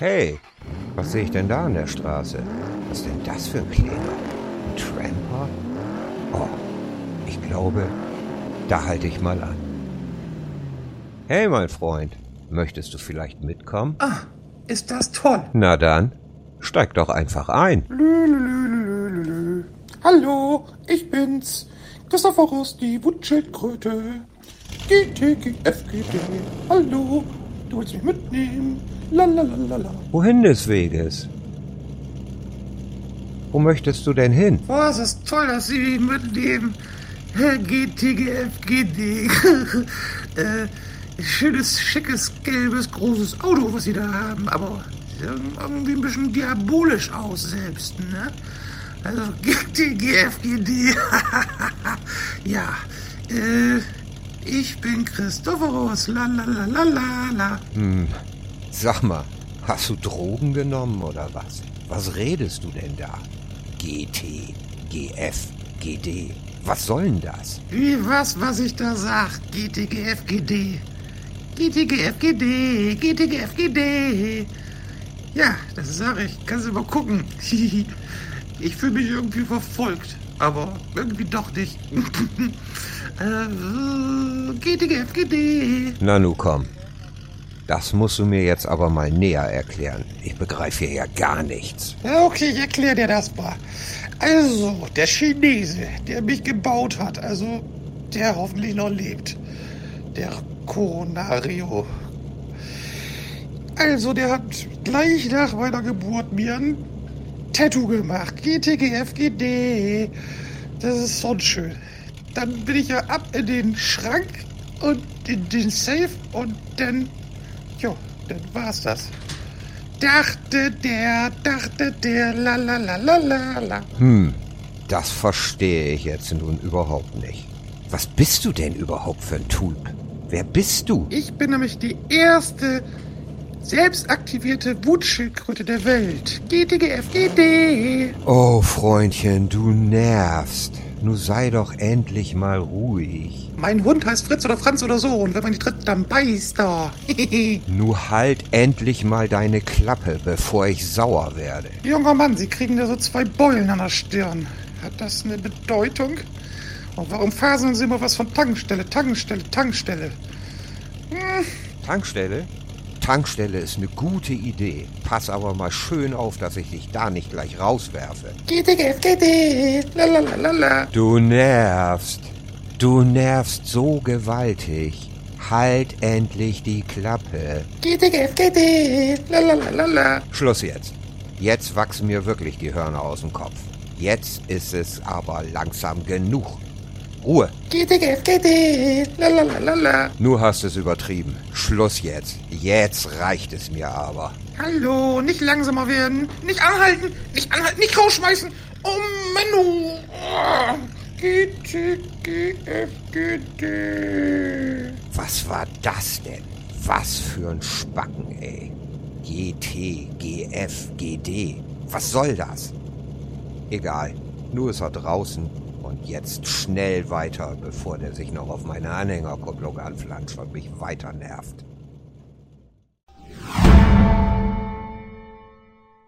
Hey, was sehe ich denn da an der Straße? Was ist denn das für ein Kleber? Ein Tramper? Oh, ich glaube, da halte ich mal an. Hey, mein Freund, möchtest du vielleicht mitkommen? Ah, ist das toll. Na dann, steig doch einfach ein. Lülülülülülü. Hallo, ich bin's. Christophorus, die Wutschildkröte. GTGFGD. Hallo, du willst mich mitnehmen? Lalalala. Wohin des Weges? Wo möchtest du denn hin? Boah, es ist toll, dass Sie mich mitnehmen. GTGFGD. äh, schönes, schickes, gelbes, großes Auto, was Sie da haben, aber irgendwie ein bisschen diabolisch aus selbst, ne? Also GTGFGD. ja, äh, ich bin Christophorus. La la la la la la. Hm, sag mal, hast du Drogen genommen oder was? Was redest du denn da? GT, GF, GD. Was soll denn das? Wie was, was ich da sag? GTGFGD. GTGFGD. GTGFGD. Ja, das sag ich. Kannst du mal gucken. ich fühle mich irgendwie verfolgt. Aber irgendwie doch nicht. äh, GTGFGD. Na nu komm. Das musst du mir jetzt aber mal näher erklären. Ich begreife hier ja gar nichts. Ja, okay, ich erkläre dir das mal. Also, der Chinese, der mich gebaut hat, also der hoffentlich noch lebt. Der Coronario. Also, der hat gleich nach meiner Geburt mir ein Tattoo gemacht. GTGFGD. Das ist so schön. Dann bin ich ja ab in den Schrank und in den Safe und dann, jo, dann war's das. Dachte der, dachte der, la la la la la la. Hm, das verstehe ich jetzt nun überhaupt nicht. Was bist du denn überhaupt für ein Tulp? Wer bist du? Ich bin nämlich die erste selbstaktivierte Wutschildkröte der Welt. GTGFGD. Oh, Freundchen, du nervst. Nu sei doch endlich mal ruhig. Mein Hund heißt Fritz oder Franz oder so und wenn man nicht tritt, dann beißt er. Nu halt endlich mal deine Klappe, bevor ich sauer werde. Junger Mann, Sie kriegen da so zwei Beulen an der Stirn. Hat das eine Bedeutung? Und warum faseln Sie immer was von Tankstelle, Tankstelle, Tankstelle? Hm, Tankstelle? Tankstelle ist eine gute Idee. Pass aber mal schön auf, dass ich dich da nicht gleich rauswerfe. Du nervst. Du nervst so gewaltig. Halt endlich die Klappe. Schluss jetzt. Jetzt wachsen mir wirklich die Hörner aus dem Kopf. Jetzt ist es aber langsam genug. Ruhe. GTGFGD. Lalalala. Nu hast es übertrieben. Schluss jetzt. Jetzt reicht es mir aber. Hallo, nicht langsamer werden. Nicht anhalten. Nicht anhalten. Nicht rausschmeißen. Oh, Menno. Oh. GTGFGD. Was war das denn? Was für ein Spacken, ey. GT, GF, GD. Was soll das? Egal. Nur ist er draußen und jetzt schnell weiter, bevor der sich noch auf meine Anhängerkupplung anflanscht und mich weiter nervt.